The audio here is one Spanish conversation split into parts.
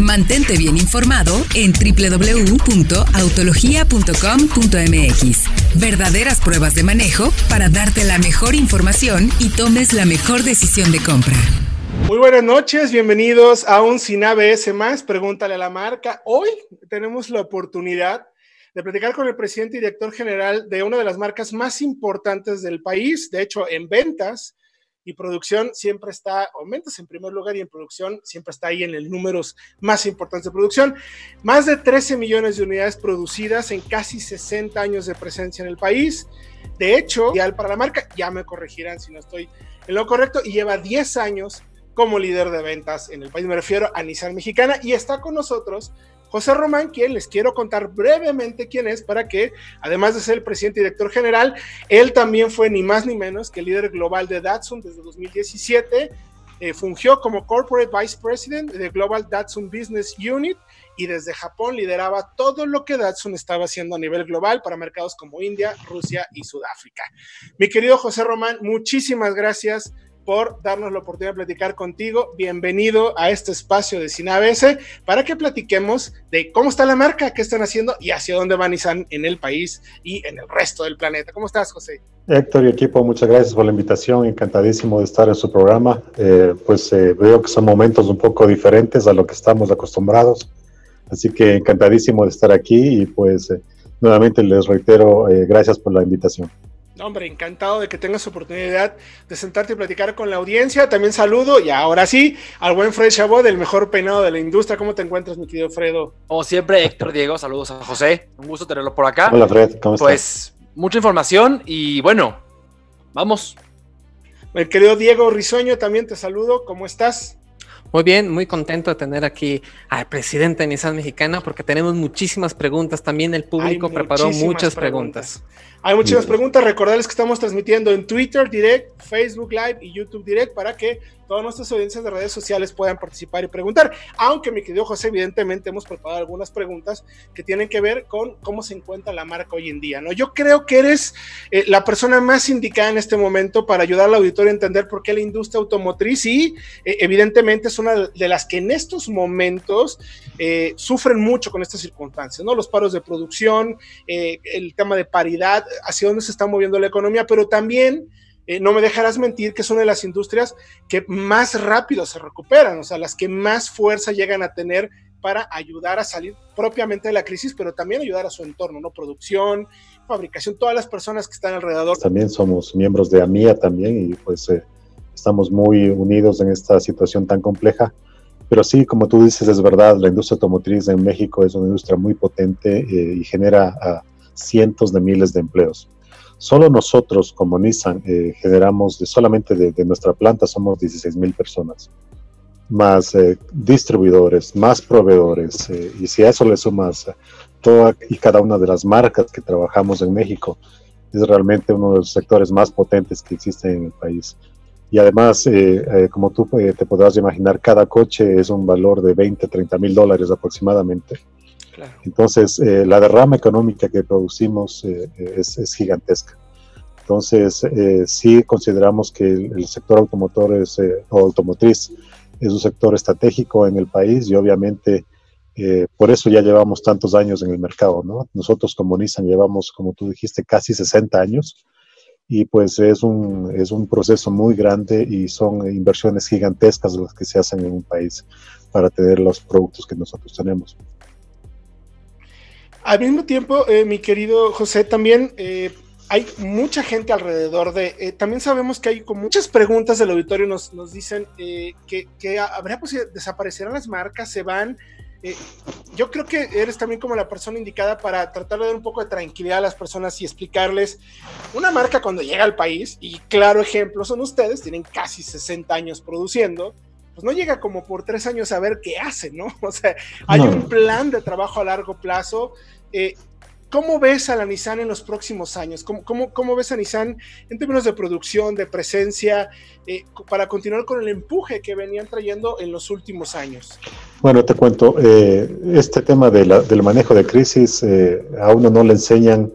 Mantente bien informado en www.autologia.com.mx. Verdaderas pruebas de manejo para darte la mejor información y tomes la mejor decisión de compra. Muy buenas noches, bienvenidos a un Sin ABS más, pregúntale a la marca. Hoy tenemos la oportunidad de platicar con el presidente y director general de una de las marcas más importantes del país, de hecho en ventas y producción siempre está, aumentas en primer lugar y en producción siempre está ahí en el números más importantes de producción. Más de 13 millones de unidades producidas en casi 60 años de presencia en el país. De hecho, para la marca, ya me corregirán si no estoy en lo correcto, y lleva 10 años como líder de ventas en el país. Me refiero a Nissan Mexicana y está con nosotros José Román, quien les quiero contar brevemente quién es, para que, además de ser el presidente y director general, él también fue ni más ni menos que el líder global de Datsun desde 2017. Eh, fungió como Corporate Vice President de Global Datsun Business Unit y desde Japón lideraba todo lo que Datsun estaba haciendo a nivel global para mercados como India, Rusia y Sudáfrica. Mi querido José Román, muchísimas gracias por darnos la oportunidad de platicar contigo. Bienvenido a este espacio de ABS para que platiquemos de cómo está la marca, qué están haciendo y hacia dónde van Nissan en el país y en el resto del planeta. ¿Cómo estás, José? Héctor y equipo, muchas gracias por la invitación. Encantadísimo de estar en su programa. Eh, pues eh, veo que son momentos un poco diferentes a lo que estamos acostumbrados. Así que encantadísimo de estar aquí y pues eh, nuevamente les reitero gracias por la invitación. Hombre, encantado de que tengas oportunidad de sentarte y platicar con la audiencia. También saludo, y ahora sí, al buen Fred Chabot, del mejor peinado de la industria. ¿Cómo te encuentras, mi querido Fredo? Como siempre, Héctor Diego, saludos a José. Un gusto tenerlo por acá. Hola, Fred, ¿cómo estás? Pues, mucha información y bueno, vamos. El querido Diego Risueño, también te saludo. ¿Cómo estás? Muy bien, muy contento de tener aquí al presidente de Nissan Mexicana porque tenemos muchísimas preguntas. También el público preparó muchas preguntas. Hay muchísimas preguntas. Recordarles que estamos transmitiendo en Twitter Direct, Facebook Live y YouTube Direct para que todas nuestras audiencias de redes sociales puedan participar y preguntar. Aunque, mi querido José, evidentemente hemos preparado algunas preguntas que tienen que ver con cómo se encuentra la marca hoy en día. ¿no? Yo creo que eres eh, la persona más indicada en este momento para ayudar al auditorio a entender por qué la industria automotriz y, eh, evidentemente, es una de las que en estos momentos eh, sufren mucho con estas circunstancias, ¿no? Los paros de producción, el tema de paridad, hacia dónde se está moviendo la economía, pero también eh, no me dejarás mentir que es una de las industrias que más rápido se recuperan, o sea, las que más fuerza llegan a tener para ayudar a salir propiamente de la crisis, pero también ayudar a su entorno, ¿no? Producción, fabricación, todas las personas que están alrededor. También somos miembros de AMIA también y pues eh, estamos muy unidos en esta situación tan compleja. Pero sí, como tú dices, es verdad, la industria automotriz en México es una industria muy potente eh, y genera cientos de miles de empleos. Solo nosotros como Nissan eh, generamos de, solamente de, nuestra planta somos 16 mil personas, más eh, distribuidores, más proveedores, eh, y si a eso le sumas toda y cada una de las marcas que trabajamos en México, es realmente uno de los sectores más potentes que existen en el país. Y además, como tú te podrás imaginar, cada coche es un valor de 20, 30 mil dólares aproximadamente. Entonces, eh, la derrama económica que producimos eh, es, gigantesca. Entonces, eh, sí consideramos que el, sector automotor es, o automotriz es un sector estratégico en el país y obviamente por eso ya llevamos tantos años en el mercado, ¿no? Nosotros como Nissan llevamos, como tú dijiste, casi 60 años y pues es un, es un proceso muy grande y son inversiones gigantescas las que se hacen en un país para tener los productos que nosotros tenemos. Al mismo tiempo, eh, mi querido José, también eh, hay mucha gente alrededor de. Eh, también sabemos que hay con muchas preguntas del auditorio nos, dicen que, que, habrá posibilidad, desaparecerán las marcas, se van. yo creo que eres también como la persona indicada para tratar de dar un poco de tranquilidad a las personas y explicarles una marca cuando llega al país, y claro ejemplo son ustedes, tienen casi 60 años produciendo, pues no llega como por tres años a ver qué hace, ¿no? O sea, hay un plan de trabajo a largo plazo. Eh, ¿Cómo ves a la Nissan en los próximos años? ¿Cómo, cómo, ves a Nissan en términos de producción, de presencia, eh, para continuar con el empuje que venían trayendo en los últimos años? Bueno, te cuento, eh, este tema del manejo de crisis a uno no le enseñan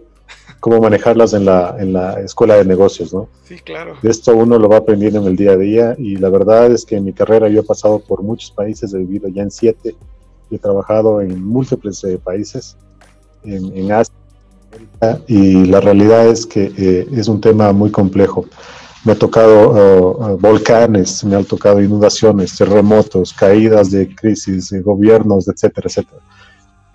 cómo manejarlas en la, en la escuela de negocios, ¿no? Sí, claro. Esto uno lo va aprendiendo en el día a día y la verdad es que en mi carrera yo he pasado por muchos países, he vivido ya en siete he trabajado en múltiples países, en, en Asia, y la realidad es que es un tema muy complejo me ha tocado uh, uh, volcanes, me han tocado inundaciones, terremotos, caídas de crisis, de gobiernos, etcétera, etcétera.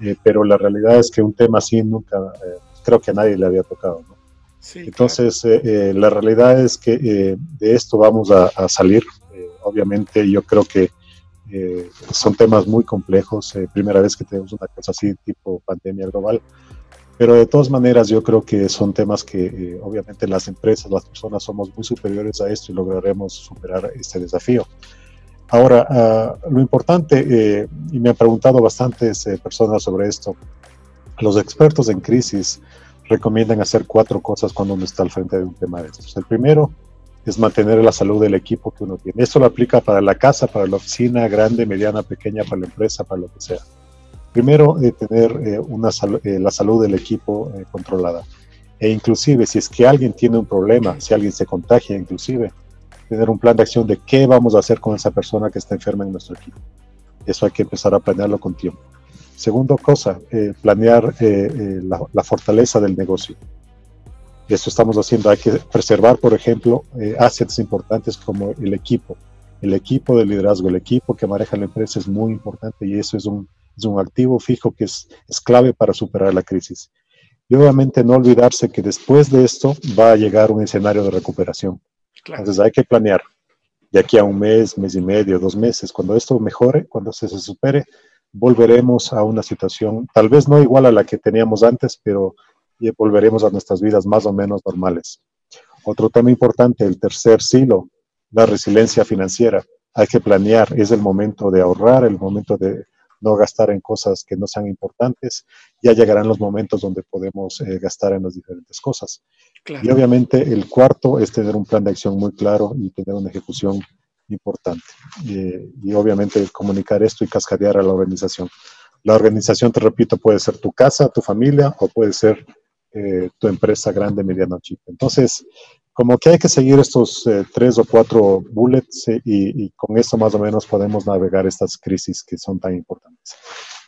Eh, pero la realidad es que un tema así nunca, eh, creo que a nadie le había tocado. ¿no? Entonces, eh, la realidad es que de esto vamos a, a salir. obviamente, yo creo que son temas muy complejos. primera vez que tenemos una cosa así, tipo pandemia global. Pero de todas maneras, yo creo que son temas que eh, obviamente las empresas, las personas somos muy superiores a esto y lograremos superar este desafío. Ahora, ah, lo importante, eh, y me han preguntado bastantes eh, personas sobre esto, los expertos en crisis recomiendan hacer cuatro cosas cuando uno está al frente de un tema de estos. El primero es mantener la salud del equipo que uno tiene. Esto lo aplica para la casa, para la oficina, grande, mediana, pequeña, para la empresa, para lo que sea. Primero, eh, tener eh, eh, la salud del equipo controlada. E inclusive, si es que alguien tiene un problema, si alguien se contagia, inclusive, tener un plan de acción de qué vamos a hacer con esa persona que está enferma en nuestro equipo. Eso hay que empezar a planearlo con tiempo. Segundo cosa, planear la, la, fortaleza del negocio. Eso estamos haciendo. Hay que preservar, por ejemplo, assets importantes como el equipo. El equipo de liderazgo, el equipo que maneja la empresa es muy importante y eso es un, es un activo fijo que es, es clave para superar la crisis. Y obviamente no olvidarse que después de esto va a llegar un escenario de recuperación. Entonces hay que planear de aquí a un mes, mes y medio, dos meses. Cuando esto mejore, cuando se, se supere, volveremos a una situación tal vez no igual a la que teníamos antes, pero volveremos a nuestras vidas más o menos normales. Otro tema importante, el tercer silo, la resiliencia financiera. Hay que planear, es el momento de ahorrar, el momento de no gastar en cosas que no sean importantes, ya llegarán los momentos donde podemos eh, gastar en las diferentes cosas. Y obviamente el cuarto es tener un plan de acción muy claro y tener una ejecución importante. y obviamente comunicar esto y cascadear a la organización. La organización, te repito, puede ser tu casa, tu familia o puede ser eh, tu empresa grande, mediana o chica. Entonces, como que hay que seguir estos eh, tres o cuatro bullets eh, y, con eso más o menos podemos navegar estas crisis que son tan importantes.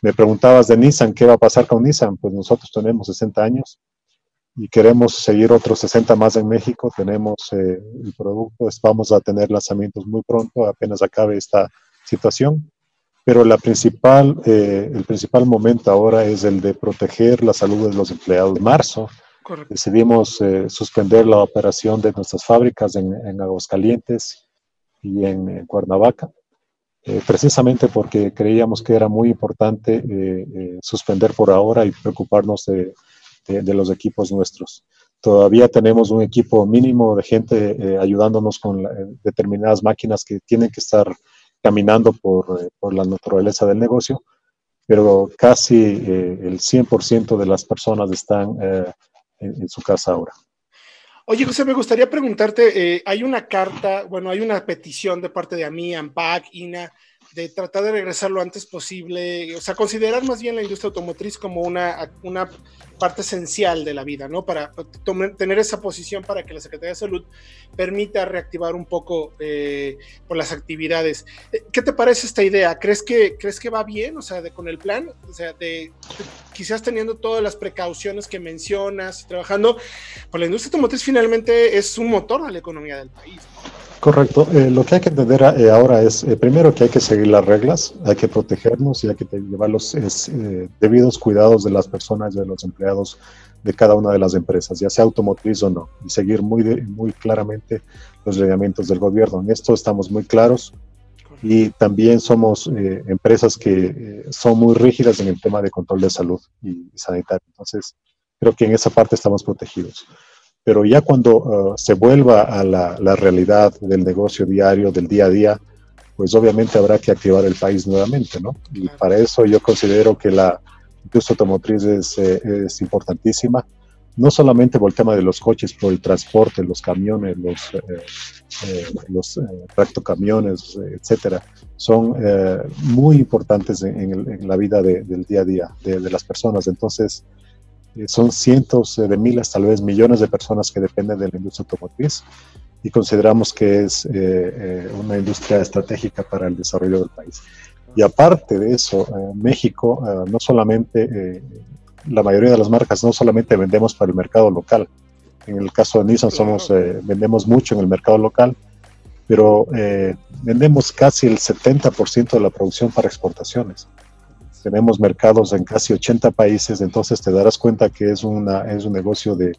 Me preguntabas de Nissan, ¿qué va a pasar con Nissan? Pues nosotros tenemos 60 años y queremos seguir otros 60 más en México. Tenemos eh, el producto, vamos a tener lanzamientos muy pronto, apenas acabe esta situación. Pero la principal, el principal momento ahora es el de proteger la salud de los empleados. Marzo Decidimos eh, suspender la operación de nuestras fábricas en, en Aguascalientes y en, Cuernavaca, eh, precisamente porque creíamos que era muy importante eh, suspender por ahora y preocuparnos de, de, los equipos nuestros. Todavía tenemos un equipo mínimo de gente ayudándonos con determinadas máquinas que tienen que estar caminando por, por la naturaleza del negocio, pero casi el 100% de las personas están en, su casa ahora. Oye, José, me gustaría preguntarte, eh, hay una carta, bueno, hay una petición de parte de AMI, AMPAC, INA, de tratar de regresar lo antes posible, o sea, considerar más bien la industria automotriz como una, una parte esencial de la vida, ¿no? Para tener esa posición para que la Secretaría de Salud permita reactivar un poco eh, por las actividades. Eh, ¿Qué te parece esta idea? ¿Crees que, ¿crees que va bien, o sea, de, con el plan? O sea, de, quizás teniendo todas las precauciones que mencionas, trabajando, pues la industria automotriz finalmente es un motor de la economía del país, ¿no? Correcto. Eh, lo que hay que entender eh, ahora es, eh, primero, que hay que seguir las reglas, hay que protegernos y hay que llevar los debidos cuidados de las personas y de los empleados de cada una de las empresas, ya sea automotriz o no, y seguir muy, muy claramente los reglamentos del gobierno. En esto estamos muy claros y también somos empresas que son muy rígidas en el tema de control de salud y sanitario. Entonces, creo que en esa parte estamos protegidos pero ya cuando uh, se vuelva a la, la, realidad del negocio diario, del día a día, pues obviamente habrá que activar el país nuevamente, ¿no? Y para eso yo considero que la industria automotriz es, eh, es importantísima, no solamente por el tema de los coches, por el transporte, los camiones, los, eh, eh, los tractocamiones, etcétera, son muy importantes en, en, la vida de, del día a día de, de las personas. Entonces, eh, son cientos de miles, tal vez millones de personas que dependen de la industria automotriz y consideramos que es eh, eh, una industria estratégica para el desarrollo del país. Y aparte de eso, México no solamente, la mayoría de las marcas no solamente vendemos para el mercado local. En el caso de Nissan somos, vendemos mucho en el mercado local, pero vendemos casi el 70% de la producción para exportaciones tenemos mercados en casi 80 países, entonces te darás cuenta que es, una, es un negocio de,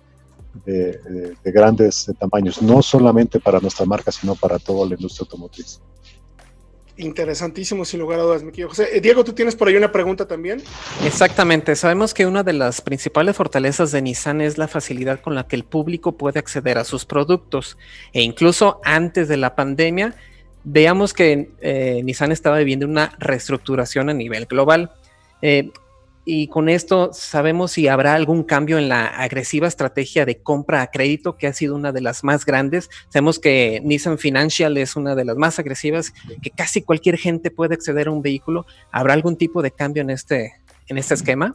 de, grandes tamaños, no solamente para nuestra marca, sino para toda la industria automotriz. Interesantísimo, sin lugar a dudas, mi querido José. Eh, Diego, tú tienes por ahí una pregunta también. Exactamente. Sabemos que una de las principales fortalezas de Nissan es la facilidad con la que el público puede acceder a sus productos. E incluso antes de la pandemia, veamos que eh, Nissan estaba viviendo una reestructuración a nivel global. Eh, y con esto sabemos si habrá algún cambio en la agresiva estrategia de compra a crédito, que ha sido una de las más grandes. Sabemos que Nissan Financial es una de las más agresivas, que casi cualquier gente puede acceder a un vehículo. ¿Habrá algún tipo de cambio en este, en este esquema?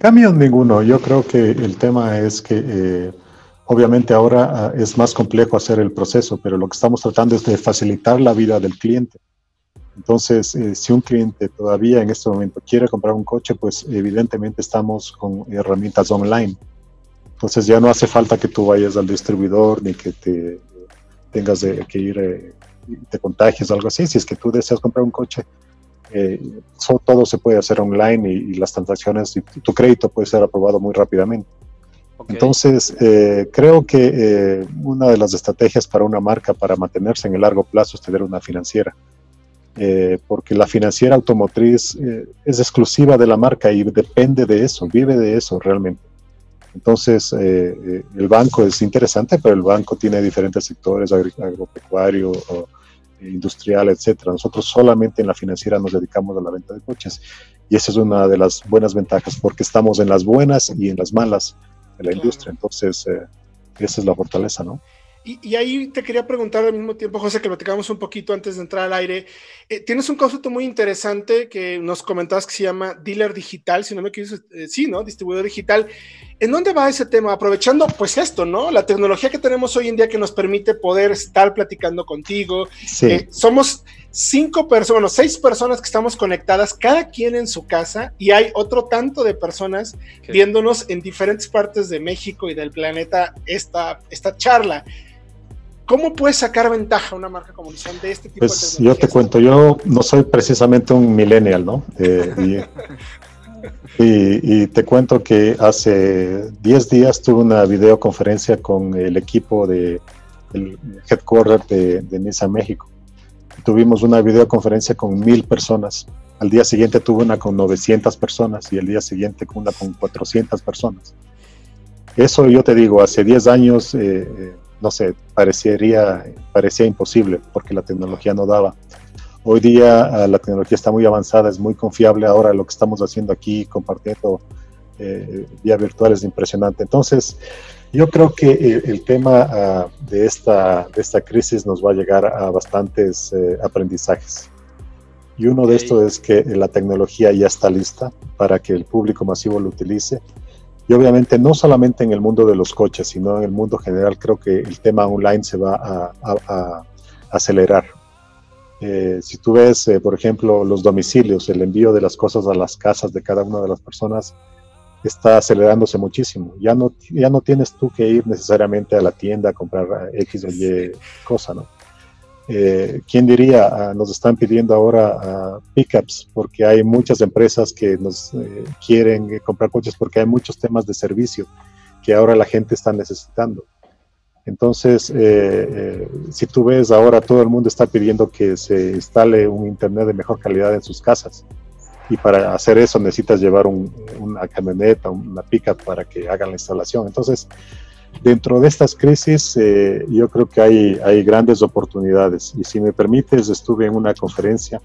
Cambio ninguno. Yo creo que el tema es que eh, Obviamente ahora ah, es más complejo hacer el proceso, pero lo que estamos tratando es de facilitar la vida del cliente. Entonces, eh, si un cliente todavía en este momento quiere comprar un coche, pues evidentemente estamos con herramientas online. Entonces ya no hace falta que tú vayas al distribuidor ni que te tengas que ir, eh, te contagies o algo así. Si es que tú deseas comprar un coche, eh, todo se puede hacer online y las transacciones y tu crédito puede ser aprobado muy rápidamente. Entonces, eh, creo que eh, una de las estrategias para una marca para mantenerse en el largo plazo es tener una financiera, eh, porque la financiera automotriz es exclusiva de la marca y depende de eso, vive de eso realmente. Entonces, el banco es interesante, pero el banco tiene diferentes sectores, agropecuario, industrial, etcétera. Nosotros solamente en la financiera nos dedicamos a la venta de coches y esa es una de las buenas ventajas porque estamos en las buenas y en las malas de la industria. Entonces, eh, esa es la fortaleza, ¿no? Y, ahí te quería preguntar al mismo tiempo, José, que platicamos un poquito antes de entrar al aire. Eh, tienes un concepto muy interesante que nos comentabas que se llama dealer digital, si no me equivoco, eh, sí, ¿no? Distribuidor digital. ¿En dónde va ese tema? Aprovechando, pues esto, ¿no? La tecnología que tenemos hoy en día que nos permite poder estar platicando contigo. Sí. somos cinco personas, bueno, seis personas que estamos conectadas, cada quien en su casa, y hay otro tanto de personas viéndonos en diferentes partes de México y del planeta esta, esta charla. ¿Cómo puedes sacar ventaja una marca como Nissan de este tipo pues de Yo te cuento, yo no soy precisamente un millennial, ¿no? Eh, y, te cuento que hace 10 días tuve una videoconferencia con el equipo de el headquarter de, de Nissan México tuvimos una videoconferencia con mil personas. Al día siguiente tuve una con 900 personas y el día siguiente una con 400 personas. Eso yo te digo, hace 10 años, eh, eh, no sé, parecería, parecía imposible porque la tecnología no daba. Hoy día ah, la tecnología está muy avanzada, es muy confiable. Ahora lo que estamos haciendo aquí, compartiendo eh, vía virtual es impresionante. Entonces, yo creo que el, tema ah, de, esta, de esta crisis nos va a llegar a bastantes eh, aprendizajes. Y uno de estos es que la tecnología ya está lista para que el público masivo lo utilice. Y obviamente no solamente en el mundo de los coches, sino en el mundo general, creo que el tema online se va a, acelerar. Eh, si tú ves, eh, por ejemplo, los domicilios, el envío de las cosas a las casas de cada una de las personas, está acelerándose muchísimo. Ya no, ya no tienes tú que ir necesariamente a la tienda a comprar X o Y cosa, ¿no? Eh, ¿Quién diría? Ah, nos están pidiendo ahora uh, pickups porque hay muchas empresas que nos eh, quieren comprar coches porque hay muchos temas de servicio que ahora la gente está necesitando. Entonces, eh, si tú ves ahora todo el mundo está pidiendo que se instale un internet de mejor calidad en sus casas y para hacer eso necesitas llevar una camioneta, una pickup para que hagan la instalación. Entonces, dentro de estas crisis, eh, yo creo que hay, hay grandes oportunidades. Y si me permites, estuve en una conferencia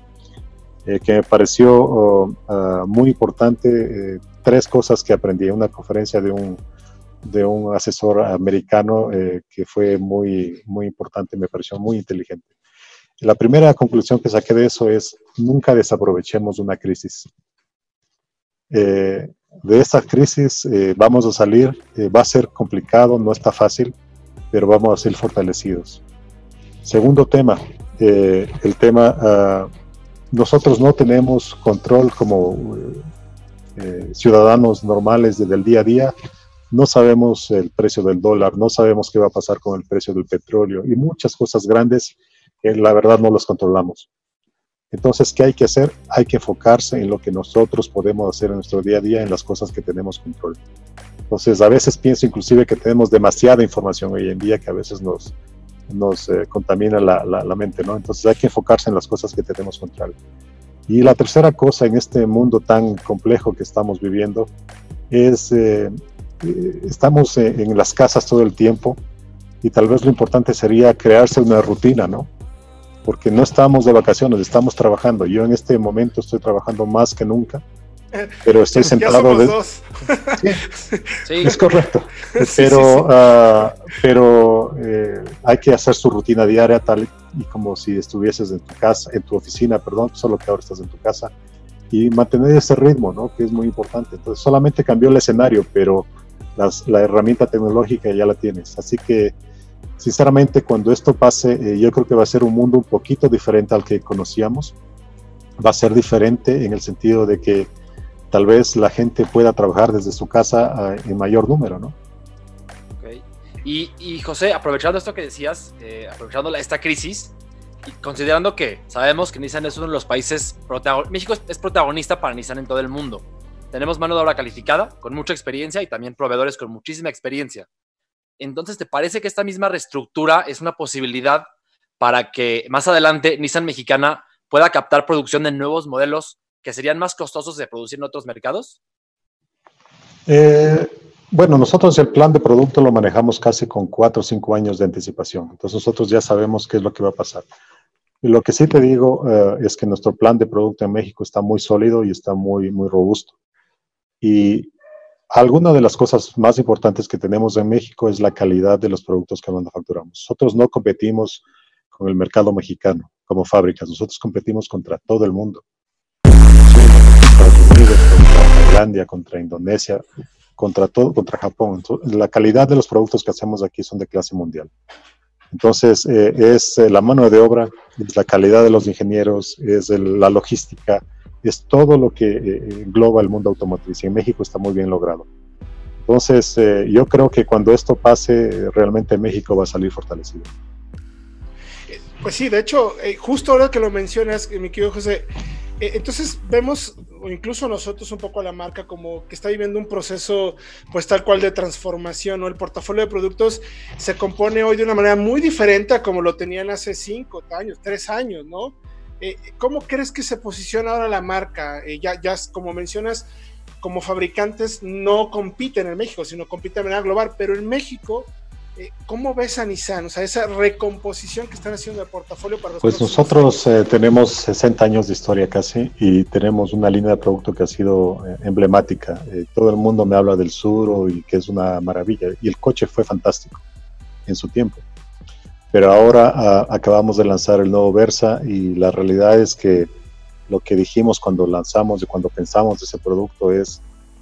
eh, que me pareció oh, ah, muy importante. Eh, tres cosas que aprendí. Una conferencia de un, de un asesor americano que fue muy, muy importante, me pareció muy inteligente. La primera conclusión que saqué de eso es nunca desaprovechemos una crisis. Eh, de esta crisis eh, vamos a salir, eh, va a ser complicado, no está fácil, pero vamos a ser fortalecidos. Segundo tema, el tema ah, nosotros no tenemos control como eh, ciudadanos normales desde el día a día. No sabemos el precio del dólar, no sabemos qué va a pasar con el precio del petróleo y muchas cosas grandes la verdad no las controlamos. Entonces, ¿qué hay que hacer? Hay que enfocarse en lo que nosotros podemos hacer en nuestro día a día, en las cosas que tenemos control. Entonces, a veces pienso inclusive que tenemos demasiada información hoy en día que a veces nos, nos eh, contamina la, la, mente, ¿no? Entonces hay que enfocarse en las cosas que tenemos control. Y la tercera cosa en este mundo tan complejo que estamos viviendo es, eh, eh, estamos en las casas todo el tiempo y tal vez lo importante sería crearse una rutina, ¿no? Porque no estamos de vacaciones, estamos trabajando. Yo en este momento estoy trabajando más que nunca pero estoy sentado. De... Sí, es correcto. Pero, ah, pero eh, hay que hacer su rutina diaria tal y como si estuvieses en tu casa, en tu oficina, perdón, solo que ahora estás en tu casa y mantener ese ritmo, ¿no? Que es muy importante. Entonces, solamente cambió el escenario, pero la herramienta tecnológica ya la tienes. Así que, sinceramente, cuando esto pase, eh, yo creo que va a ser un mundo un poquito diferente al que conocíamos. Va a ser diferente en el sentido de que tal vez la gente pueda trabajar desde su casa ah, en mayor número, ¿no? Okay. Y, José, aprovechando esto que decías, eh, aprovechando esta crisis, y considerando que sabemos que Nissan es uno de los países, México es protagonista para Nissan en todo el mundo. Tenemos mano de obra calificada, con mucha experiencia y también proveedores con muchísima experiencia. Entonces, ¿te parece que esta misma reestructura es una posibilidad para que más adelante Nissan mexicana pueda captar producción de nuevos modelos que serían más costosos de producir en otros mercados? Eh, bueno, nosotros el plan de producto lo manejamos casi con cuatro o cinco años de anticipación. Entonces nosotros ya sabemos qué es lo que va a pasar. Y lo que sí te digo eh, es que nuestro plan de producto en México está muy sólido y está muy, muy robusto. Y alguna de las cosas más importantes que tenemos en México es la calidad de los productos que manufacturamos. Nosotros no competimos con el mercado mexicano como fábricas, nosotros competimos contra todo el mundo contra Tailandia, contra Indonesia, contra todo, contra Japón. la calidad de los productos que hacemos aquí son de clase mundial. Entonces, eh, es eh, la mano de obra, es la calidad de los ingenieros, es la logística, es todo lo que eh, engloba el mundo automotriz y en México está muy bien logrado. Entonces, yo creo que cuando esto pase, realmente México va a salir fortalecido. Pues sí, de hecho, justo ahora que lo mencionas, mi querido José, entonces vemos o incluso nosotros un poco a la marca como que está viviendo un proceso pues tal cual de transformación, o El portafolio de productos se compone hoy de una manera muy diferente a como lo tenían hace cinco años, tres años, ¿no? Eh, ¿Cómo crees que se posiciona ahora la marca? Eh, ya, ya, como mencionas, como fabricantes no compiten en México, sino compiten de manera global, pero en México eh, ¿Cómo ves a Nissan? O sea, esa recomposición que están haciendo de portafolio para los Pues nosotros eh, tenemos 60 años de historia casi y tenemos una línea de producto que ha sido emblemática. todo el mundo me habla del Suro y que es una maravilla. Y el coche fue fantástico en su tiempo. Pero ahora acabamos de lanzar el nuevo Versa y la realidad es que lo que dijimos cuando lanzamos y cuando pensamos de ese producto es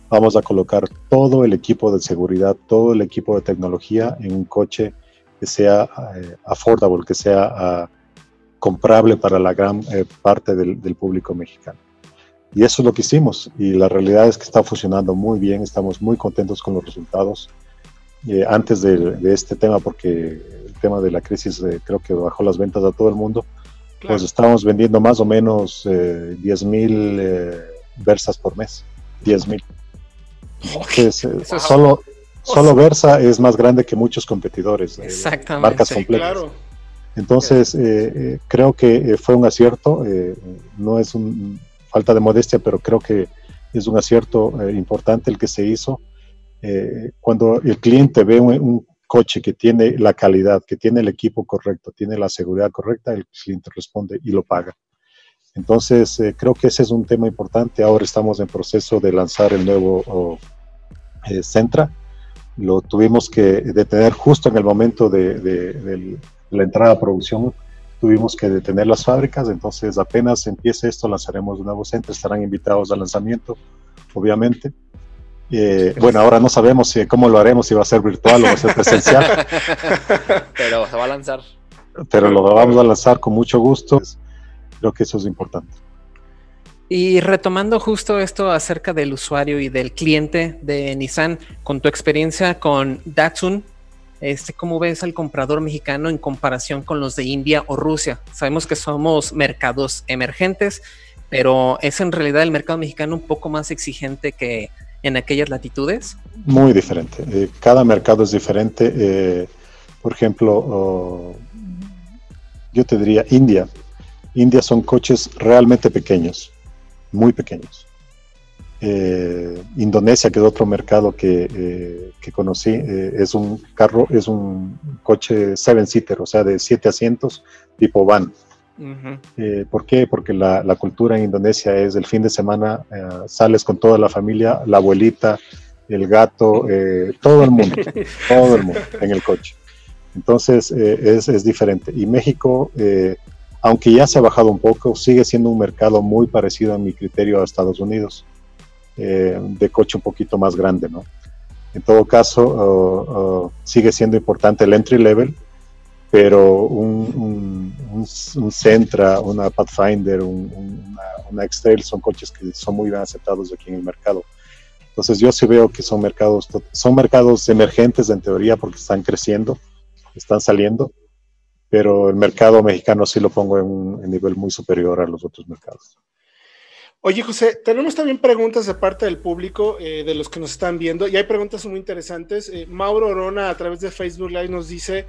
vamos a colocar todo el equipo de seguridad, todo el equipo de tecnología en un coche que sea eh, affordable, que sea ah, comprable para la gran eh, parte del, público mexicano. Y eso es lo que hicimos y la realidad es que está funcionando muy bien, estamos muy contentos con los resultados. Eh, antes de, este tema, porque tema de la crisis creo que bajó las ventas a todo el mundo, pues estamos vendiendo más o menos 10 mil versas por mes, 10 mil. Eh, solo, solo Versa es más grande que muchos competidores, de marcas completas. Entonces, eh, eh, creo que fue un acierto, no es un falta de modestia, pero creo que es un acierto importante el que se hizo. cuando el cliente ve un, coche que tiene la calidad, que tiene el equipo correcto, tiene la seguridad correcta, el cliente responde y lo paga. Entonces, eh, creo que ese es un tema importante. Ahora estamos en proceso de lanzar el nuevo eh, Centra. Lo tuvimos que detener justo en el momento de, la entrada a producción. Tuvimos que detener las fábricas, entonces apenas empiece esto lanzaremos un nuevo Centra. Estarán invitados al lanzamiento, obviamente. Eh, bueno, ahora no sabemos si, cómo lo haremos, si va a ser virtual o va a ser presencial. Pero se va a lanzar. Pero lo vamos a lanzar con mucho gusto. Creo que eso es importante. Y retomando justo esto acerca del usuario y del cliente de Nissan, con tu experiencia con Datsun, este, ¿cómo ves al comprador mexicano en comparación con los de India o Rusia? Sabemos que somos mercados emergentes, pero ¿es en realidad el mercado mexicano un poco más exigente que en aquellas latitudes? Muy diferente. Eh, cada mercado es diferente. Eh, por ejemplo, yo te diría India. India son coches realmente pequeños muy pequeños. Eh, Indonesia, que es otro mercado que, conocí, es un carro, es un coche seven seater, o sea, de siete asientos, tipo van. ¿Por qué? Porque la, cultura en Indonesia es el fin de semana, sales con toda la familia, la abuelita, el gato, todo el mundo, todo el mundo en el coche. Entonces es, es, diferente. Y México aunque ya se ha bajado un poco, sigue siendo un mercado muy parecido a mi criterio a Estados Unidos, eh, de coche un poquito más grande, ¿no? En todo caso, uh, uh, sigue siendo importante el entry level, pero un, un, un, Sentra, una Pathfinder, una, una X-Trail son coches que son muy bien aceptados aquí en el mercado. Entonces yo sí veo que son mercados, son mercados emergentes en teoría porque están creciendo, están saliendo, pero el mercado mexicano sí lo pongo en un nivel muy superior a los otros mercados. Oye, José, tenemos también preguntas de parte del público, eh, de los que nos están viendo, y hay preguntas muy interesantes. Eh, Mauro Orona, a través de Facebook Live, nos dice,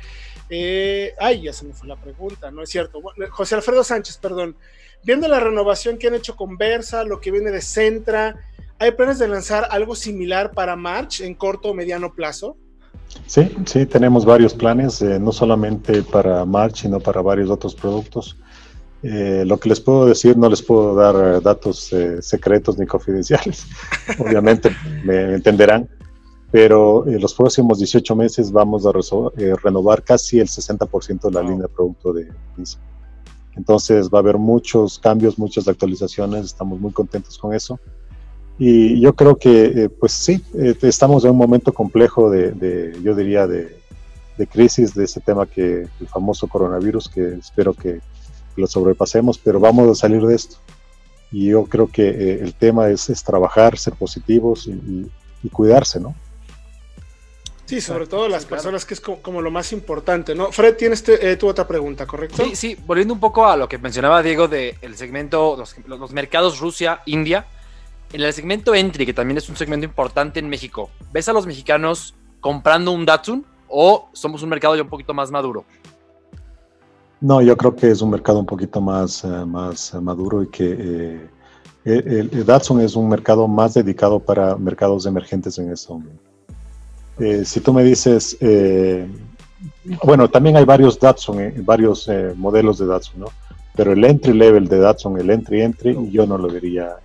eh, ay, ya se me fue la pregunta, no es cierto. José Alfredo Sánchez, perdón, viendo la renovación que han hecho con Versa, lo que viene de Centra, ¿hay planes de lanzar algo similar para March en corto o mediano plazo? Sí, sí, tenemos varios planes, eh, no solamente para March, sino para varios otros productos. Eh, lo que les puedo decir, no les puedo dar eh, datos secretos ni confidenciales, obviamente me entenderán, pero en los próximos 18 meses vamos a renovar casi el 60% de la línea de producto de Nissan. Entonces va a haber muchos cambios, muchas actualizaciones, estamos muy contentos con eso. Y yo creo que, eh, pues sí, eh, estamos en un momento complejo de, yo diría, de, crisis de ese tema que el famoso coronavirus, que espero que lo sobrepasemos, pero vamos a salir de esto. Y yo creo que eh, el tema es, trabajar, ser positivos y, cuidarse, ¿no? Sí, sobre todo las personas, que es como, lo más importante, ¿no? Fred, tienes tu otra pregunta, ¿correcto? Sí, sí, volviendo un poco a lo que mencionaba Diego del segmento, los, los mercados Rusia, India en el segmento entry, que también es un segmento importante en México, ¿ves a los mexicanos comprando un Datsun o somos un mercado ya un poquito más maduro? No, yo creo que es un mercado un poquito más, eh, más maduro y que eh, el, Datsun es un mercado más dedicado para mercados emergentes en este momento. Eh, si tú me dices, bueno, también hay varios Datsun, varios modelos de Datsun, ¿no? Pero el entry level de Datsun, el entry entry, yo no lo diría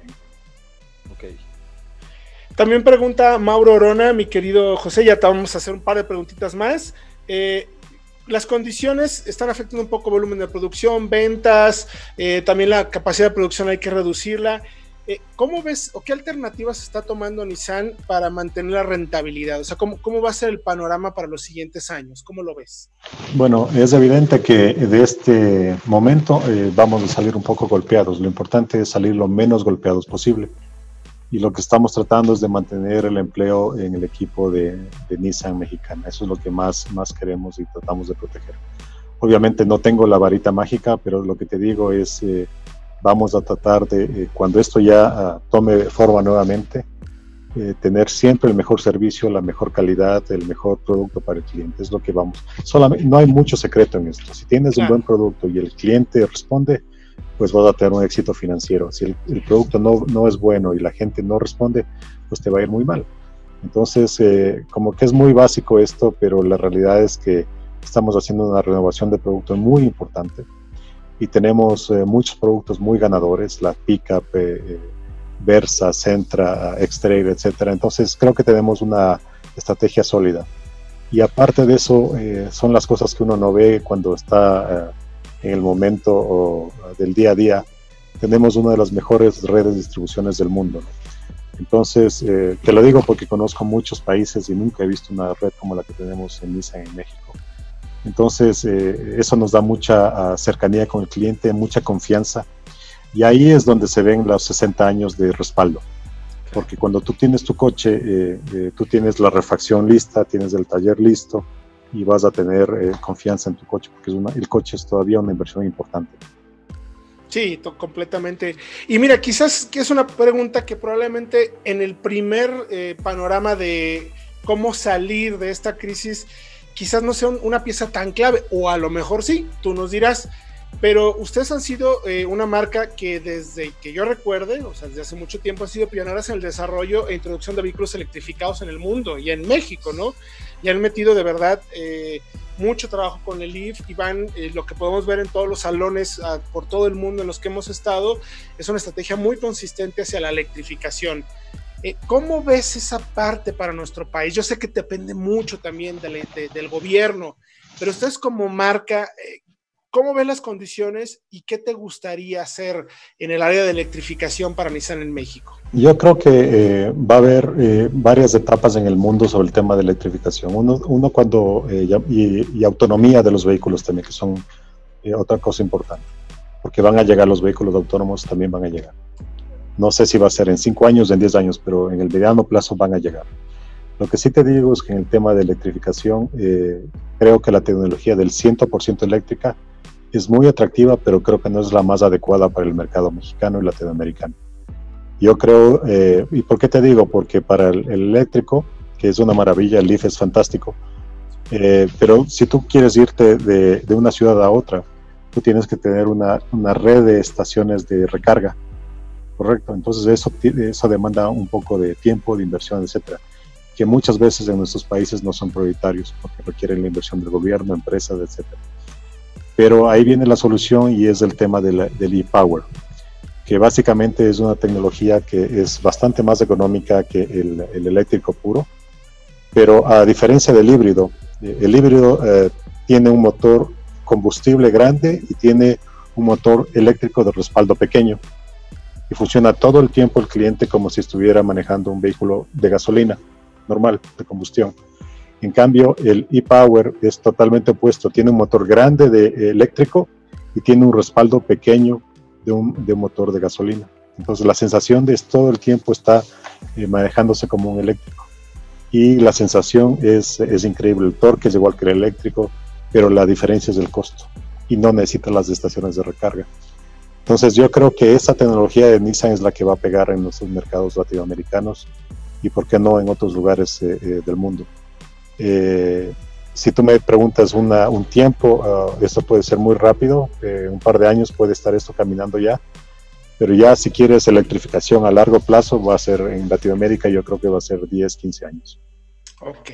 también pregunta Mauro Orona, mi querido José, ya te vamos a hacer un par de preguntitas más. Eh, las condiciones están afectando un poco volumen de producción, ventas, eh, también la capacidad de producción hay que reducirla. Eh, ¿Cómo ves o qué alternativas está tomando Nissan para mantener la rentabilidad? O sea, ¿cómo, ¿cómo, va a ser el panorama para los siguientes años? ¿Cómo lo ves? Bueno, es evidente que de este momento vamos a salir un poco golpeados. Lo importante es salir lo menos golpeados posible y lo que estamos tratando es de mantener el empleo en el equipo de, Nissan mexicana. Eso es lo que más, más queremos y tratamos de proteger. Obviamente no tengo la varita mágica, pero lo que te digo es, eh, vamos a tratar de, eh, cuando esto ya ah, tome forma nuevamente, eh, tener siempre el mejor servicio, la mejor calidad, el mejor producto para el cliente. Es lo que vamos. Solamente, no hay mucho secreto en esto. Si tienes un buen producto y el cliente responde, pues vas a tener un éxito financiero. Si el, producto no, no, es bueno y la gente no responde, pues te va a ir muy mal. Entonces, eh, como que es muy básico esto, pero la realidad es que estamos haciendo una renovación de producto muy importante y tenemos eh, muchos productos muy ganadores, la Pickup, eh, Versa, Centra, X-Trail, etcétera. Entonces, creo que tenemos una estrategia sólida. Y aparte de eso, son las cosas que uno no ve cuando está en el momento del día a día, tenemos una de las mejores redes de distribuciones del mundo. Entonces, eh, te lo digo porque conozco muchos países y nunca he visto una red como la que tenemos en Nissan en México. Entonces, eh, eso nos da mucha ah, cercanía con el cliente, mucha confianza. Y ahí es donde se ven los 60 años de respaldo. Porque cuando tú tienes tu coche, eh, eh, tú tienes la refacción lista, tienes el taller listo y vas a tener eh, confianza en tu coche, porque es el coche es todavía una inversión importante. Sí, completamente. Y mira, quizás que es una pregunta que probablemente en el primer panorama de cómo salir de esta crisis, quizás no sea una pieza tan clave, o a lo mejor sí, tú nos dirás, pero ustedes han sido eh, una marca que desde que yo recuerde, o sea, desde hace mucho tiempo, han sido pioneras en el desarrollo e introducción de vehículos electrificados en el mundo y en México, ¿no? Y han metido de verdad eh, mucho trabajo con el IF y van, eh, lo que podemos ver en todos los salones ah, por todo el mundo en los que hemos estado, es una estrategia muy consistente hacia la electrificación. ¿Cómo ves esa parte para nuestro país? Yo sé que depende mucho también del gobierno, pero ustedes como marca, ¿Cómo ven las condiciones y qué te gustaría hacer en el área de electrificación para Nissan en México? Yo creo que eh, va a haber eh, varias etapas en el mundo sobre el tema de electrificación. Uno, uno cuando, eh, y, autonomía de los vehículos también, que son otra cosa importante, porque van a llegar los vehículos autónomos, también van a llegar. No sé si va a ser en 5 años, en 10 años, pero en el mediano plazo van a llegar. Lo que sí te digo es que en el tema de electrificación, creo que la tecnología del 100% eléctrica es muy atractiva, pero creo que no es la más adecuada para el mercado mexicano y latinoamericano. Yo creo, eh, ¿y por qué te digo? Porque para el, eléctrico, que es una maravilla, el Leaf es fantástico, eh, pero si tú quieres irte de, una ciudad a otra, tú tienes que tener una, una, red de estaciones de recarga, ¿correcto? Entonces eso, eso demanda un poco de tiempo, de inversión, etcétera, que muchas veces en nuestros países no son prioritarios porque requieren la inversión del gobierno, empresas, etcétera. Pero ahí viene la solución y es el tema del e-Power, que básicamente es una tecnología que es bastante más económica que el, eléctrico puro, pero a diferencia del híbrido, eh, el híbrido eh, tiene un motor combustible grande y tiene un motor eléctrico de respaldo pequeño y funciona todo el tiempo el cliente como si estuviera manejando un vehículo de gasolina normal, de combustión. En cambio, el e-Power es totalmente opuesto. Tiene un motor grande de eh, eléctrico y tiene un respaldo pequeño de un, motor de gasolina. Entonces la sensación de todo el tiempo está eh, manejándose como un eléctrico. Y la sensación es, es increíble. El torque es igual que el eléctrico, pero la diferencia es el costo. Y no necesita las estaciones de recarga. Entonces yo creo que esa tecnología de Nissan es la que va a pegar en nuestros mercados latinoamericanos y por qué no en otros lugares eh, del mundo. Eh, si tú me preguntas un tiempo, uh, esto puede ser muy rápido, eh, un par de años puede estar esto caminando ya, pero ya si quieres electrificación a largo plazo va a ser en Latinoamérica, yo creo que va a ser 10, 15 años. Ok,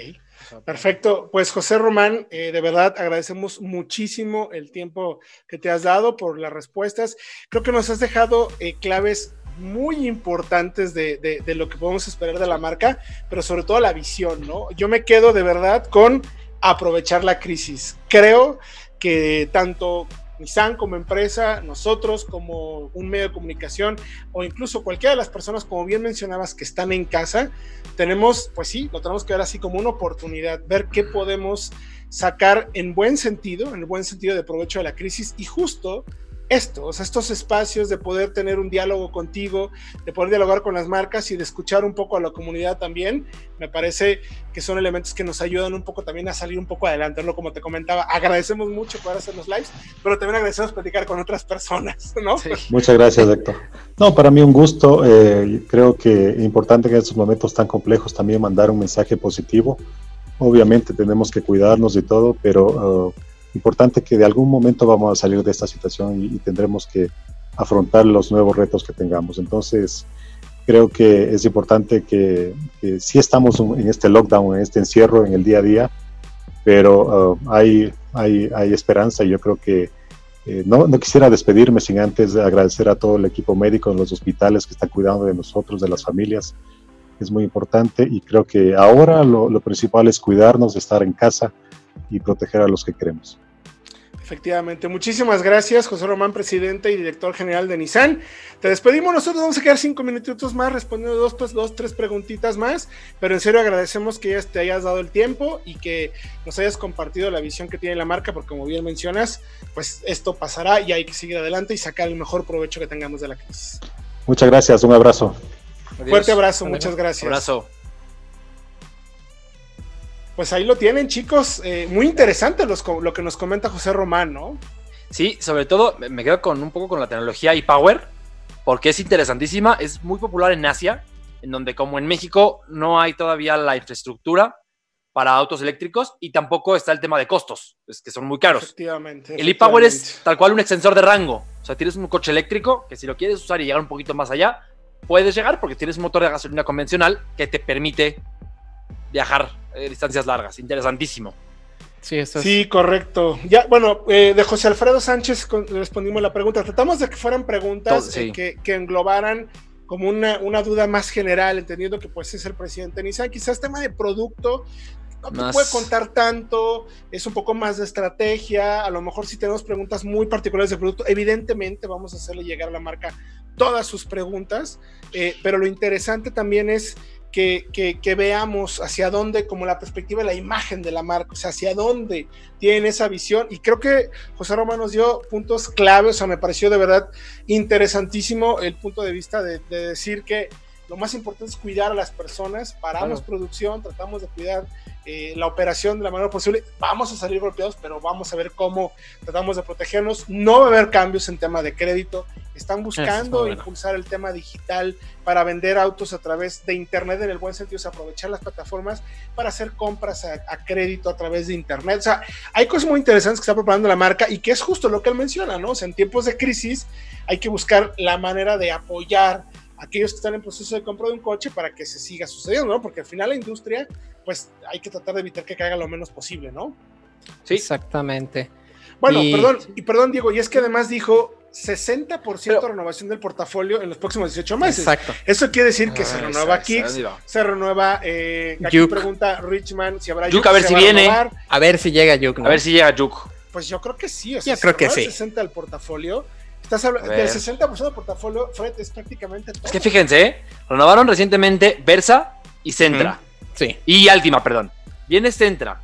perfecto. Pues José Román, eh, de verdad agradecemos muchísimo el tiempo que te has dado por las respuestas. Creo que nos has dejado claves muy importantes de, lo que podemos esperar de la marca, pero sobre todo la visión, ¿no? Yo me quedo de verdad con aprovechar la crisis. Creo que tanto Nissan como empresa, nosotros como un medio de comunicación o incluso cualquiera de las personas, como bien mencionabas, que están en casa, tenemos, pues sí, lo tenemos que ver así como una oportunidad, ver qué podemos sacar en buen sentido, en el buen sentido de provecho de la crisis y justo estos, estos espacios de poder tener un diálogo contigo, de poder dialogar con las marcas y de escuchar un poco a la comunidad también, me parece que son elementos que nos ayudan un poco también a salir un poco adelante, ¿no? Como te comentaba, agradecemos mucho poder hacer los lives, pero también agradecemos platicar con otras personas, ¿no? Muchas gracias, Héctor. No, para mí un gusto, eh, creo que es importante que en estos momentos tan complejos también mandar un mensaje positivo. Obviamente tenemos que cuidarnos y todo, pero... Uh, importante que de algún momento vamos a salir de esta situación y, tendremos que afrontar los nuevos retos que tengamos. Entonces, creo que es importante que, si estamos en este lockdown, en este encierro, en el día a día, pero uh, hay, hay, hay, esperanza y yo creo que eh, no, no, quisiera despedirme sin antes agradecer a todo el equipo médico en los hospitales que están cuidando de nosotros, de las familias. Es muy importante y creo que ahora lo, lo principal es cuidarnos, estar en casa y proteger a los que queremos. Efectivamente, muchísimas gracias, José Román, presidente y director general de Nissan. Te despedimos, nosotros vamos a quedar cinco minutitos más respondiendo dos, pues, dos, tres preguntitas más, pero en serio agradecemos que ya te hayas dado el tiempo y que nos hayas compartido la visión que tiene la marca, porque como bien mencionas, pues esto pasará y hay que seguir adelante y sacar el mejor provecho que tengamos de la crisis. Muchas gracias, un abrazo. Fuerte abrazo, muchas gracias. Abrazo. Pues ahí lo tienen, chicos. Eh, muy interesante los, lo que nos comenta José Román, ¿no? Sí, sobre todo me quedo con un poco con la tecnología e-Power, porque es interesantísima, es muy popular en Asia, en donde como en México no hay todavía la infraestructura para autos eléctricos y tampoco está el tema de costos, es que son muy caros. Efectivamente. El e-Power es tal cual un extensor de rango, o sea, tienes un coche eléctrico que si lo quieres usar y llegar un poquito más allá, puedes llegar porque tienes un motor de gasolina convencional que te permite viajar eh, distancias largas. Interesantísimo. Sí, eso es. sí, correcto. Ya, bueno, eh, de José Alfredo Sánchez respondimos la pregunta. Tratamos de que fueran preguntas eh, que, englobaran como una, una, duda más general, entendiendo que pues es el presidente Nissan. Quizás tema de producto no te puede contar tanto, es un poco más de estrategia, a lo mejor si tenemos preguntas muy particulares de producto, evidentemente vamos a hacerle llegar a la marca todas sus preguntas, pero lo interesante también es que, veamos hacia dónde, como la perspectiva de la imagen de la marca, o sea, hacia dónde tienen esa visión. Y creo que José Román nos dio puntos claves, o sea, me pareció de verdad interesantísimo el punto de vista de decir que lo más importante es cuidar a las personas, paramos producción, tratamos de cuidar eh, la operación de la manera posible, vamos a salir golpeados, pero vamos a ver cómo tratamos de protegernos, no va a haber cambios en tema de crédito, están buscando impulsar el tema digital para vender autos a través de internet en el buen sentido, es aprovechar las plataformas para hacer compras a, a, crédito a través de internet, o sea, hay cosas muy interesantes que está preparando la marca y que es justo lo que él menciona, ¿no? O sea, en tiempos de crisis hay que buscar la manera de apoyar aquellos que están en proceso de compra de un coche para que se siga sucediendo, ¿no? Porque al final la industria, pues hay que tratar de evitar que caiga lo menos posible, ¿no? Sí. Exactamente. Bueno, perdón, y perdón, Diego, y es que además dijo 60% de renovación del portafolio en los próximos 18 meses. Exacto. Eso quiere decir que se ah, renueva Kicks, se renueva. Eh, aquí pregunta Richman si habrá Yuk. a ver si viene. A, ver si llega Yuk. A ver si llega Yuk. Pues yo creo que sí. O sea, yo creo que sí. 60 al portafolio Estás hablando del 60% del portafolio, Fred, es prácticamente todo. Es que fíjense, ¿eh? renovaron recientemente Versa y Centra. Sí. Y Altima, perdón. Viene Centra.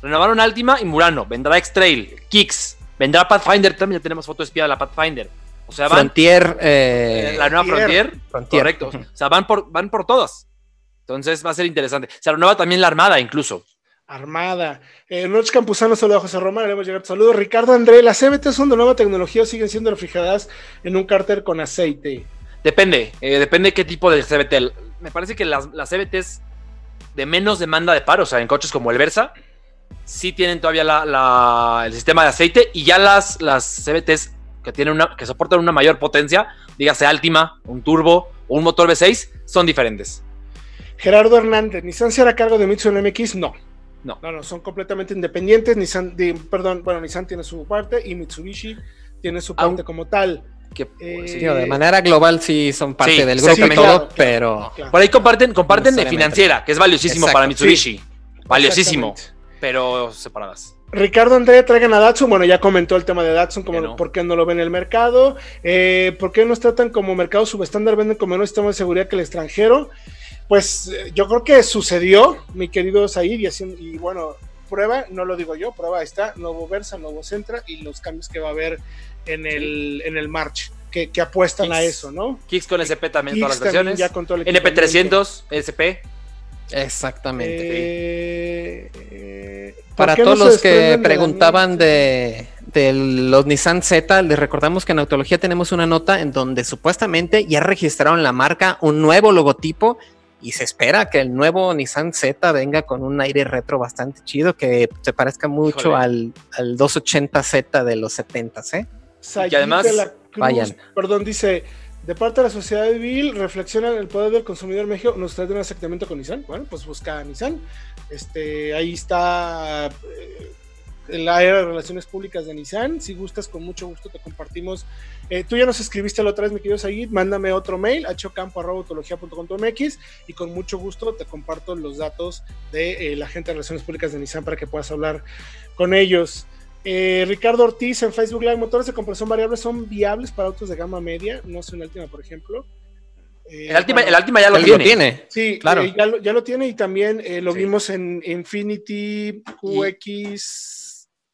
Renovaron Altima y Murano. Vendrá X-Trail, Kicks. Vendrá Pathfinder. También ya tenemos foto espía de la Pathfinder. O sea, van. Frontier. Eh, la nueva Frontier. Correcto. O sea, van por, van por todas. Entonces va a ser interesante. Se renueva también la Armada, incluso. Armada. Eh, Noche Campuzano, saludos a José Román, le hemos llegado saludos. Ricardo André, ¿las CBT son de nueva tecnología o siguen siendo refrigeradas en un cárter con aceite? Depende, eh, depende qué tipo de CBT. Me parece que las, las CBTs de menos demanda de paro, o sea, en coches como el Versa, sí tienen todavía la, el sistema de aceite y ya las, las CBTs que, tienen una, que soportan una mayor potencia, dígase Altima, un turbo o un motor V6, son diferentes. Gerardo Hernández, ¿Nissan se hará cargo de Mitsubishi MX? No. No. No, no, son completamente independientes. Nissan, perdón, bueno, Nissan tiene su parte y Mitsubishi tiene su parte como tal. Que, eh, de manera global sí son parte del grupo y todo, pero... Por ahí comparten, comparten de financiera, que es valiosísimo para Mitsubishi. Valiosísimo, pero separadas. Ricardo Andrea, traigan a Datsun. Bueno, ya comentó el tema de Datsun, como por qué no lo ven en el mercado. Eh, ¿Por qué nos tratan como mercado subestándar? Venden como un sistema de seguridad que el extranjero. Pues eh, yo creo que sucedió, mi querido Said, y, y bueno, prueba, no lo digo yo, prueba está, nuevo Versa, nuevo Centra y los cambios que va a haber en el, en el March, que, apuestan a eso, ¿no? Kicks con SP también, todas las versiones. NP300, SP. Exactamente. Eh, eh, Para todos los que preguntaban de, de, los Nissan Z, les recordamos que en Autología tenemos una nota en donde supuestamente ya registraron la marca, un nuevo logotipo y se espera que el nuevo Nissan Z venga con un aire retro bastante chido que se parezca mucho al, 280Z de los 70s. ¿eh? y además, vayan. Perdón, dice, de parte de la sociedad civil, reflexionan el poder del consumidor en México. ¿Nos trae un acercamiento con Nissan? Bueno, pues busca a Nissan. Este, ahí está eh, el área de relaciones públicas de Nissan. Si gustas, con mucho gusto te compartimos. Eh, tú ya nos escribiste la otra vez, mi querido Said, mándame otro mail, hocampo.com.mx y con mucho gusto te comparto los datos de eh, la gente de relaciones públicas de Nissan para que puedas hablar con ellos. Eh, Ricardo Ortiz en Facebook Live, motores de compresión variable son viables para autos de gama media, no sé, en Altima, por ejemplo. Eh, el, Altima, el, Altima, ya lo tiene. Sí, claro. Eh, ya, lo, ya, lo, tiene y también eh, lo sí. vimos en Infinity QX.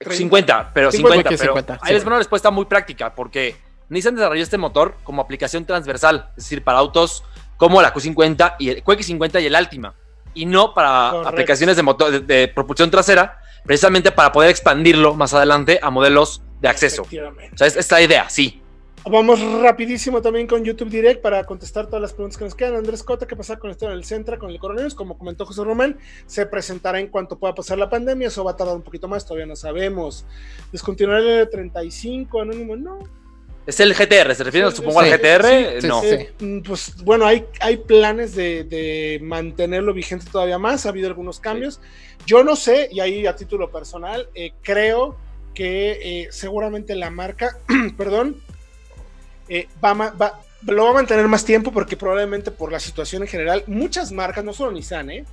50, pero 50, 50 pero 50, ahí les una respuesta muy práctica, porque Nissan desarrolló este motor como aplicación transversal, es decir, para autos como la Q50 y el QX50 y el Altima, y no para Correcto. aplicaciones de, motor, de, de, propulsión trasera, precisamente para poder expandirlo más adelante a modelos de acceso. O sea, es esta idea, sí. Vamos rapidísimo también con YouTube Direct para contestar todas las preguntas que nos quedan. Andrés Cota, ¿qué pasa con esto en el Centra, con el coronavirus? Como comentó José Román, se presentará en cuanto pueda pasar la pandemia. Eso va a tardar un poquito más, todavía no sabemos. Descontinuar el 35, anónimo, no. ¿Es el GTR? ¿Se refiere, sí, supongo, sí, al GTR? Sí, no. Eh, pues bueno, hay, hay planes de, de, mantenerlo vigente todavía más. Ha habido algunos cambios. Yo no sé, y ahí a título personal, eh, creo que eh, seguramente la marca, perdón, eh, va, va, lo va a mantener más tiempo porque probablemente por la situación en general, muchas marcas, no solo Nissan, ¿eh?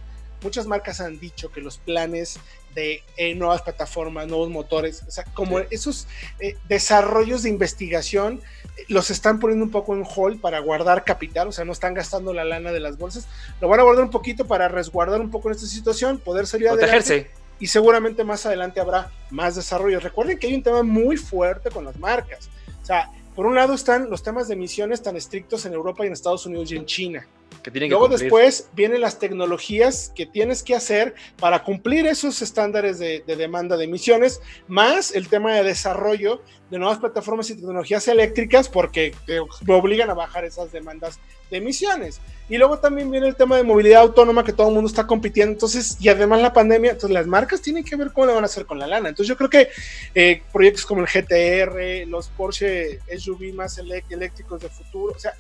muchas marcas han dicho que los planes de eh, nuevas plataformas, nuevos motores, o sea, como esos eh, desarrollos de investigación los están poniendo un poco en hold para guardar capital, o sea, no están gastando la lana de las bolsas, lo van a guardar un poquito para resguardar un poco en esta situación, poder salir Protegerse. adelante. Y seguramente más adelante habrá más desarrollos. Recuerden que hay un tema muy fuerte con las marcas. O sea, por un lado están los temas de emisiones tan estrictos en Europa y en Estados Unidos y en China. Que tienen Luego que después vienen las tecnologías que tienes que hacer para cumplir esos estándares de, de, demanda de emisiones, más el tema de desarrollo de nuevas plataformas y tecnologías eléctricas porque te obligan a bajar esas demandas de emisiones. Y luego también viene el tema de movilidad autónoma que todo el mundo está compitiendo. Entonces, y además la pandemia, entonces las marcas tienen que ver cómo le van a hacer con la lana. Entonces yo creo que eh, proyectos como el GTR, los Porsche SUV más eléctricos de futuro, o sea,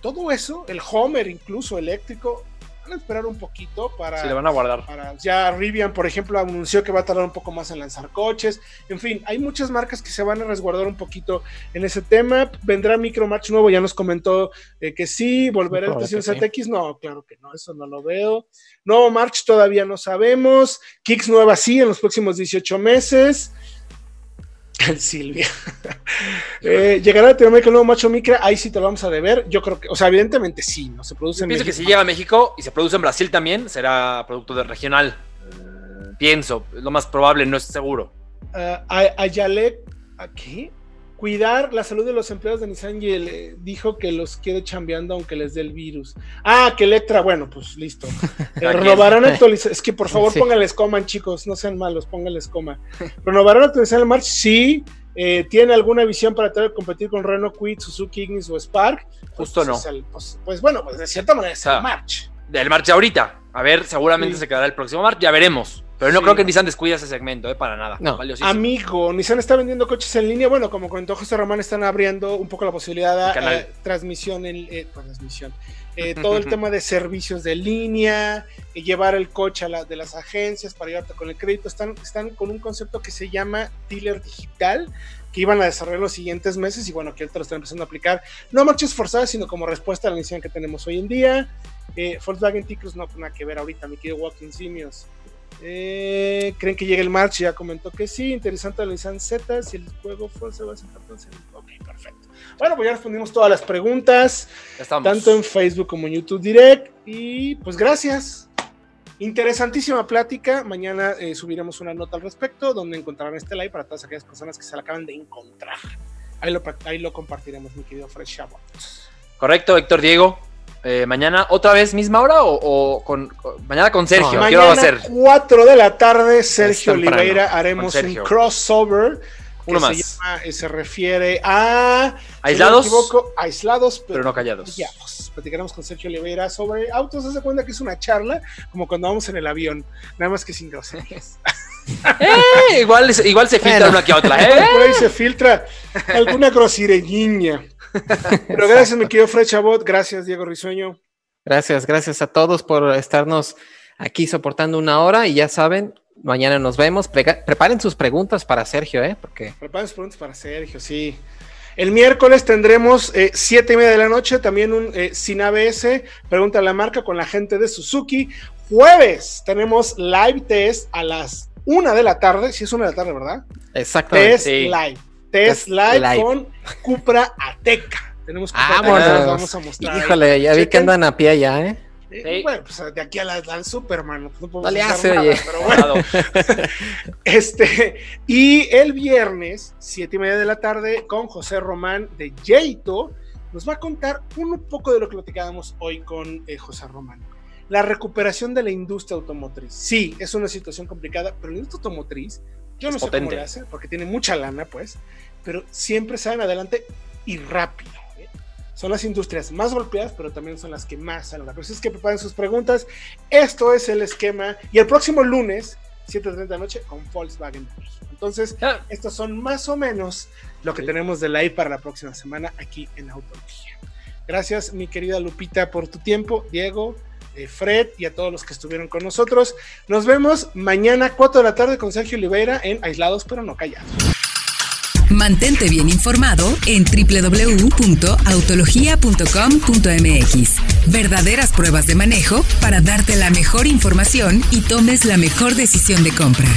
todo eso, el Homer incluso eléctrico, van a esperar un poquito para... Sí, le van a guardar. Para, ya Rivian, por ejemplo, anunció que va a tardar un poco más en lanzar coches. En fin, hay muchas marcas que se van a resguardar un poquito en ese tema. Vendrá Micromatch nuevo, ya nos comentó eh, que sí. ¿Volverá el precio ZX? Sí. No, claro que no, eso no lo veo. Nuevo March todavía no sabemos. Kicks nueva sí en los próximos 18 meses. Silvia. eh, ¿Llegará a Latinoamérica el nuevo macho micra? Ahí sí te lo vamos a deber. Yo creo que, o sea, evidentemente sí, ¿no? Se produce Yo en pienso México. que si llega a México y se produce en Brasil también, será producto de regional. Pienso, es lo más probable, no es seguro. Uh, Ayale, ¿aquí? Cuidar la salud de los empleados de Nissan y él dijo que los quiere chambeando aunque les dé el virus. Ah, que Electra, bueno, pues listo. Eh, renovarán actualizar. Es que por favor sí. pónganles coman, chicos, no sean malos, pónganles coma. ¿Renovarán actualizar el March? Sí. Eh, ¿Tiene alguna visión para tratar de competir con Renault Quid, Suzuki Ignis o Spark? Justo pues, no. El, pues, pues, bueno, pues de cierta manera es el March. Del March ahorita. A ver, seguramente sí. se quedará el próximo March, ya veremos. Pero no sí. creo que Nissan descuide ese segmento, ¿eh? para nada. No. Amigo, Nissan está vendiendo coches en línea. Bueno, como comentó José Román, están abriendo un poco la posibilidad de eh, transmisión en eh, transmisión. Eh, todo el tema de servicios de línea, eh, llevar el coche a la, de las agencias para llevarte con el crédito. Están, están con un concepto que se llama dealer digital, que iban a desarrollar los siguientes meses y bueno, que ahorita lo están empezando a aplicar. No marchas forzadas, sino como respuesta a la misión que tenemos hoy en día. Eh, Volkswagen T-Cruz no tiene nada que ver ahorita, mi querido Walking Simios. Eh, ¿Creen que llegue el March? Ya comentó que sí. Interesante la Nissan Z. Si el juego Forza va a ser Ok, perfecto. Bueno, pues ya respondimos todas las preguntas. Tanto en Facebook como en YouTube Direct. Y pues gracias. Interesantísima plática. Mañana eh, subiremos una nota al respecto donde encontrarán este live para todas aquellas personas que se la acaban de encontrar. Ahí lo, ahí lo compartiremos, mi querido Fresh Shabbat. Correcto, Héctor Diego. Eh, mañana otra vez misma hora o, o con, mañana con Sergio. No, ¿Qué mañana va a hacer? 4 de la tarde, Sergio Oliveira haremos un crossover. Uno más. Se, llama, eh, se, refiere a aislados, si no equivoco, aislados, pero, pero, no callados. callados. Platicaremos con Sergio Oliveira sobre autos. Haz de cuenta que es una charla, como cuando vamos en el avión, nada más que sin groserías. eh, igual, igual se filtra bueno. una que otra. ¿eh? Por ahí se filtra alguna grosireñiña. Pero gracias, mi querido Fred Chabot. Gracias, Diego Risueño. Gracias, gracias a todos por estarnos aquí soportando una hora. Y ya saben, mañana nos vemos. Pre preparen sus preguntas para Sergio, ¿eh? Porque... Preparen sus preguntas para Sergio, sí. El miércoles tendremos eh, siete y media de la noche también un eh, sin ABS, pregunta a la marca con la gente de Suzuki. Jueves tenemos live test a las una de la tarde, si es una de la tarde, ¿verdad? Exactamente. Test Sí. Live. Test, live, Live. con Cupra Ateca. Tenemos Cupra Ateca, vamos a mostrar. Híjole, ya vi que andan a pie ya, ¿eh? Eh, Sí. Bueno, pues de aquí a la, al Superman. No, podemos No le hace, nada, oye. pero bueno. Este, y el viernes, siete y media de la tarde, con José Román de Yeito, nos va a contar un poco de lo que platicábamos hoy con eh, José Román. La recuperación de la industria automotriz. Sí, es una situación complicada, pero la industria automotriz, yo no sé potente. cómo le hace, porque tiene mucha lana, pues, pero siempre salen adelante y rápido. ¿eh? Son las industrias más golpeadas, pero también son las que más salen. Por eso es que preparen sus preguntas. Esto es el esquema. Y el próximo lunes, 7.30 de la noche, con Volkswagen. Entonces, Ya, estos son más o menos lo que Sí. tenemos de live para la próxima semana aquí en Autología. Gracias, mi querida Lupita, por tu tiempo, Diego, Fred y a todos los que estuvieron con nosotros. Nos vemos mañana 4 de la tarde con Sergio Oliveira en Aislados pero no callados. Mantente bien informado en www.autologia.com.mx. Verdaderas pruebas de manejo para darte la mejor información y tomes la mejor decisión de compra.